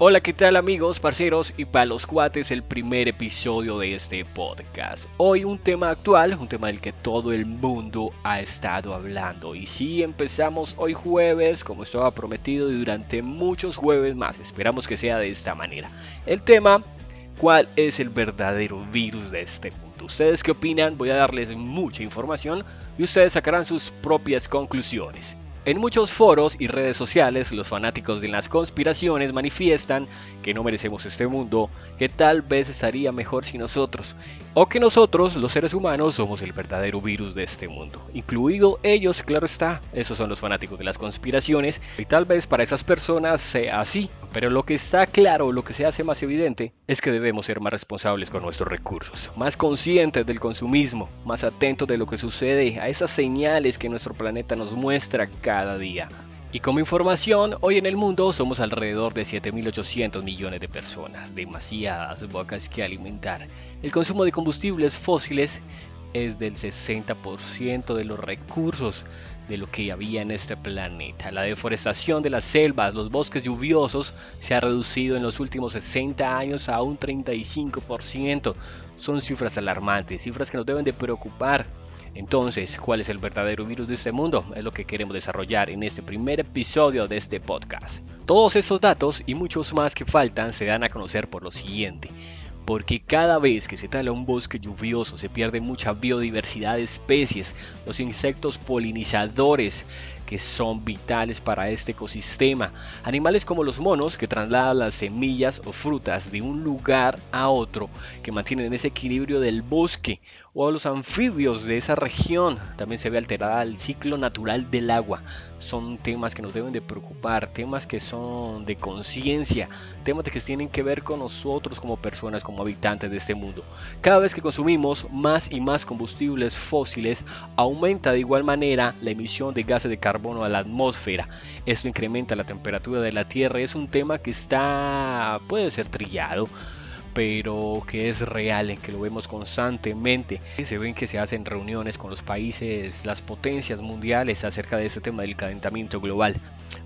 Hola, ¿qué tal amigos, parceros y palos cuates? El primer episodio de este podcast. Hoy un tema actual, un tema del que todo el mundo ha estado hablando. Y sí, empezamos hoy jueves, como estaba prometido, y durante muchos jueves más. Esperamos que sea de esta manera. El tema, ¿cuál es el verdadero virus de este mundo? ¿Ustedes qué opinan? Voy a darles mucha información y ustedes sacarán sus propias conclusiones. En muchos foros y redes sociales, los fanáticos de las conspiraciones manifiestan que no merecemos este mundo, que tal vez estaría mejor si nosotros, o que nosotros, los seres humanos, somos el verdadero virus de este mundo. Incluido ellos, claro está, esos son los fanáticos de las conspiraciones, y tal vez para esas personas sea así, pero lo que está claro, lo que se hace más evidente, es que debemos ser más responsables con nuestros recursos, más conscientes del consumismo, más atentos de lo que sucede, a esas señales que nuestro planeta nos muestra cada día. Y como información, hoy en el mundo somos alrededor de 7.800 millones de personas, demasiadas bocas que alimentar. El consumo de combustibles fósiles es del 60% de los recursos de lo que había en este planeta. La deforestación de las selvas, los bosques lluviosos se ha reducido en los últimos 60 años a un 35%. Son cifras alarmantes, cifras que nos deben de preocupar. Entonces, ¿cuál es el verdadero virus de este mundo? Es lo que queremos desarrollar en este primer episodio de este podcast. Todos esos datos y muchos más que faltan se dan a conocer por lo siguiente porque cada vez que se tala un bosque lluvioso se pierde mucha biodiversidad de especies, los insectos polinizadores que son vitales para este ecosistema, animales como los monos que trasladan las semillas o frutas de un lugar a otro, que mantienen ese equilibrio del bosque, o los anfibios de esa región. También se ve alterada el ciclo natural del agua. Son temas que nos deben de preocupar, temas que son de conciencia, temas que tienen que ver con nosotros como personas, como habitantes de este mundo. Cada vez que consumimos más y más combustibles fósiles, aumenta de igual manera la emisión de gases de carbono a la atmósfera. Esto incrementa la temperatura de la Tierra. Es un tema que está, puede ser trillado, pero que es real, en que lo vemos constantemente. Se ven que se hacen reuniones con los países, las potencias mundiales acerca de este tema del calentamiento global,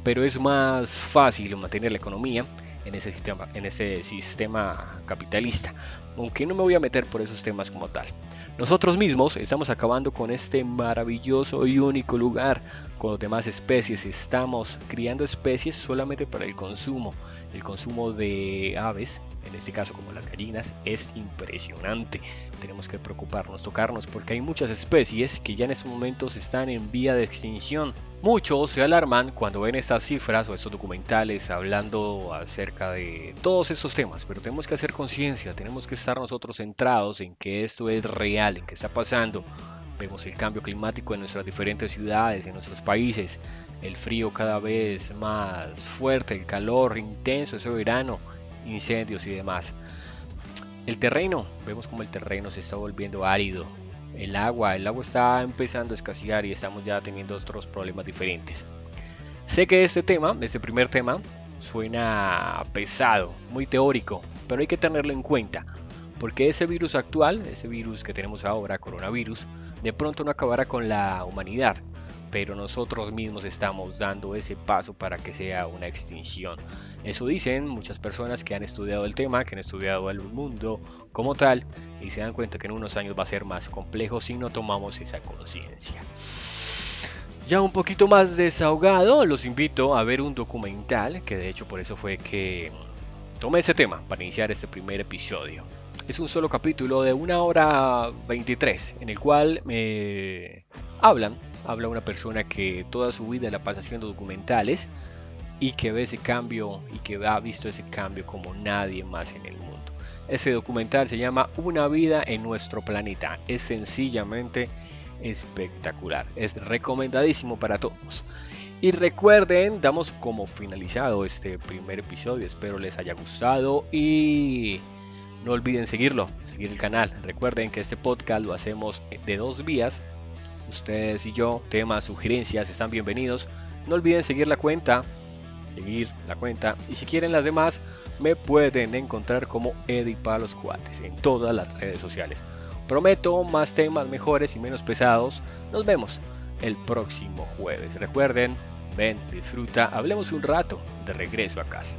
pero es más fácil mantener la economía en ese sistema, en ese sistema capitalista, aunque no me voy a meter por esos temas como tal. Nosotros mismos estamos acabando con este maravilloso y único lugar con las demás especies. Estamos criando especies solamente para el consumo. El consumo de aves, en este caso como las gallinas, es impresionante. Tenemos que preocuparnos, tocarnos, porque hay muchas especies que ya en estos momentos están en vía de extinción. Muchos se alarman cuando ven estas cifras o estos documentales hablando acerca de todos estos temas, pero tenemos que hacer conciencia, tenemos que estar nosotros centrados en que esto es real, en que está pasando. Vemos el cambio climático en nuestras diferentes ciudades, en nuestros países, el frío cada vez más fuerte, el calor intenso, ese verano, incendios y demás. El terreno, vemos como el terreno se está volviendo árido. El agua, el agua está empezando a escasear y estamos ya teniendo otros problemas diferentes. Sé que este tema, este primer tema, suena pesado, muy teórico, pero hay que tenerlo en cuenta, porque ese virus actual, ese virus que tenemos ahora, coronavirus, de pronto no acabará con la humanidad, pero nosotros mismos estamos dando ese paso para que sea una extinción. Eso dicen muchas personas que han estudiado el tema, que han estudiado el mundo como tal, y se dan cuenta que en unos años va a ser más complejo si no tomamos esa conciencia. Ya un poquito más desahogado, los invito a ver un documental, que de hecho por eso fue que tomé ese tema para iniciar este primer episodio. Es un solo capítulo de una hora 23, en el cual me hablan habla una persona que toda su vida la pasa haciendo documentales y que ve ese cambio y que ha visto ese cambio como nadie más en el mundo. Ese documental se llama Una vida en nuestro planeta. Es sencillamente espectacular. Es recomendadísimo para todos. Y recuerden, damos como finalizado este primer episodio. Espero les haya gustado y no olviden seguirlo, seguir el canal. Recuerden que este podcast lo hacemos de dos vías ustedes y yo, temas, sugerencias, están bienvenidos. No olviden seguir la cuenta, seguir la cuenta. Y si quieren las demás, me pueden encontrar como Eddie Palos Cuates en todas las redes sociales. Prometo más temas mejores y menos pesados. Nos vemos el próximo jueves. Recuerden, ven, disfruta, hablemos un rato de regreso a casa.